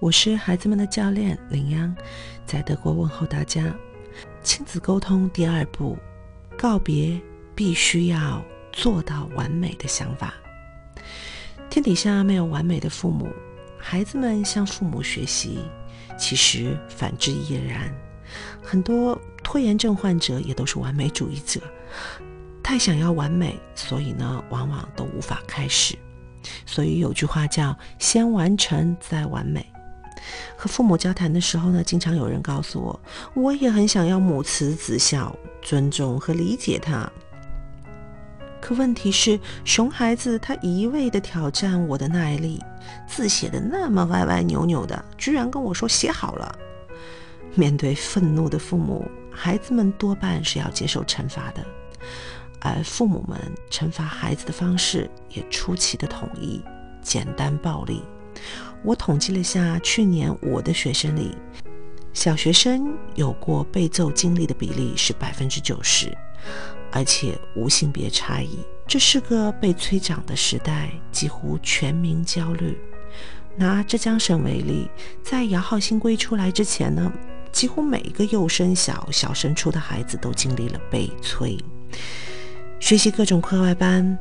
我是孩子们的教练林央，在德国问候大家。亲子沟通第二步，告别必须要做到完美的想法。天底下没有完美的父母，孩子们向父母学习，其实反之亦然。很多拖延症患者也都是完美主义者，太想要完美，所以呢，往往都无法开始。所以有句话叫“先完成再完美”。和父母交谈的时候呢，经常有人告诉我，我也很想要母慈子孝，尊重和理解他。可问题是，熊孩子他一味的挑战我的耐力，字写的那么歪歪扭扭的，居然跟我说写好了。面对愤怒的父母，孩子们多半是要接受惩罚的，而父母们惩罚孩子的方式也出奇的统一，简单暴力。我统计了下，去年我的学生里，小学生有过被揍经历的比例是百分之九十，而且无性别差异。这是个被催长的时代，几乎全民焦虑。拿浙江省为例，在摇号新规出来之前呢，几乎每一个幼升小、小升初的孩子都经历了被催，学习各种课外班、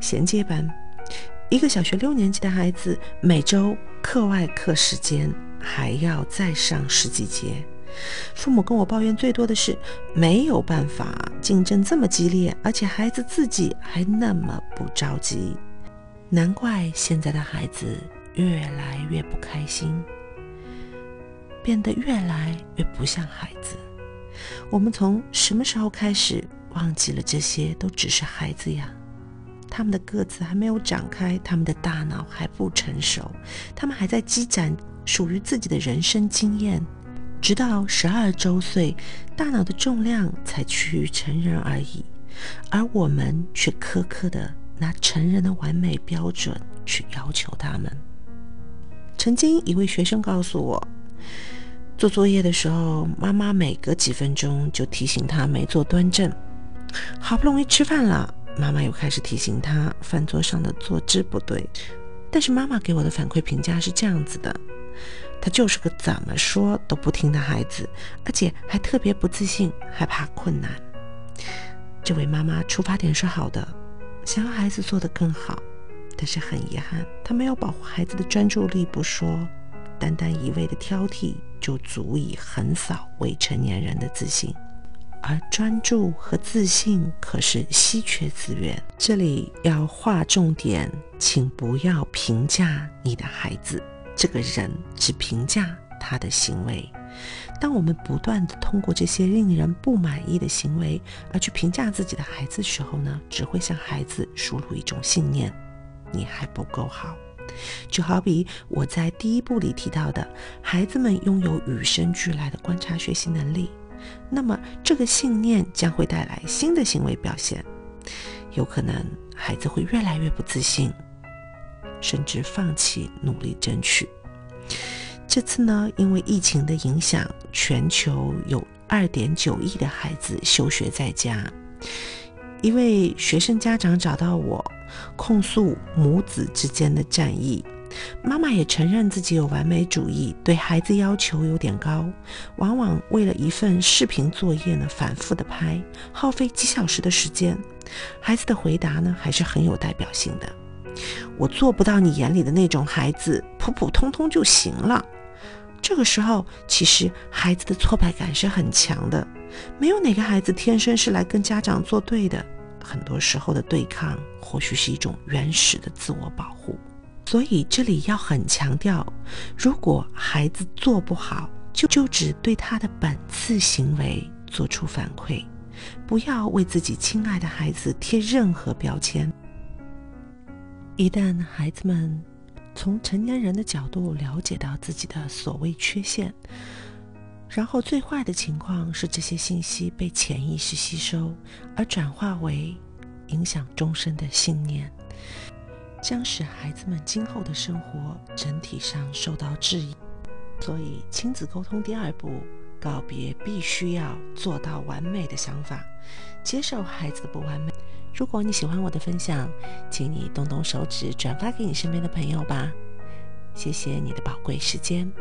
衔接班。一个小学六年级的孩子，每周课外课时间还要再上十几节。父母跟我抱怨最多的是没有办法，竞争这么激烈，而且孩子自己还那么不着急。难怪现在的孩子越来越不开心，变得越来越不像孩子。我们从什么时候开始忘记了这些都只是孩子呀？他们的个子还没有长开，他们的大脑还不成熟，他们还在积攒属于自己的人生经验，直到十二周岁，大脑的重量才趋于成人而已，而我们却苛刻的拿成人的完美标准去要求他们。曾经一位学生告诉我，做作业的时候，妈妈每隔几分钟就提醒他没做端正，好不容易吃饭了。妈妈又开始提醒他饭桌上的坐姿不对，但是妈妈给我的反馈评价是这样子的：他就是个怎么说都不听的孩子，而且还特别不自信，害怕困难。这位妈妈出发点是好的，想要孩子做得更好，但是很遗憾，她没有保护孩子的专注力不说，单单一味的挑剔就足以横扫未成年人的自信。而专注和自信可是稀缺资源。这里要划重点，请不要评价你的孩子这个人，只评价他的行为。当我们不断的通过这些令人不满意的行为而去评价自己的孩子时候呢，只会向孩子输入一种信念：你还不够好。就好比我在第一部里提到的，孩子们拥有与生俱来的观察学习能力。那么，这个信念将会带来新的行为表现，有可能孩子会越来越不自信，甚至放弃努力争取。这次呢，因为疫情的影响，全球有二点九亿的孩子休学在家。一位学生家长找到我，控诉母子之间的战役。妈妈也承认自己有完美主义，对孩子要求有点高，往往为了一份视频作业呢，反复的拍，耗费几小时的时间。孩子的回答呢，还是很有代表性的。我做不到你眼里的那种孩子，普普通通就行了。这个时候，其实孩子的挫败感是很强的。没有哪个孩子天生是来跟家长作对的，很多时候的对抗，或许是一种原始的自我保护。所以这里要很强调，如果孩子做不好，就就只对他的本次行为做出反馈，不要为自己亲爱的孩子贴任何标签。一旦孩子们从成年人的角度了解到自己的所谓缺陷，然后最坏的情况是这些信息被潜意识吸收，而转化为影响终身的信念。将使孩子们今后的生活整体上受到质疑，所以亲子沟通第二步，告别必须要做到完美的想法，接受孩子的不完美。如果你喜欢我的分享，请你动动手指转发给你身边的朋友吧。谢谢你的宝贵时间。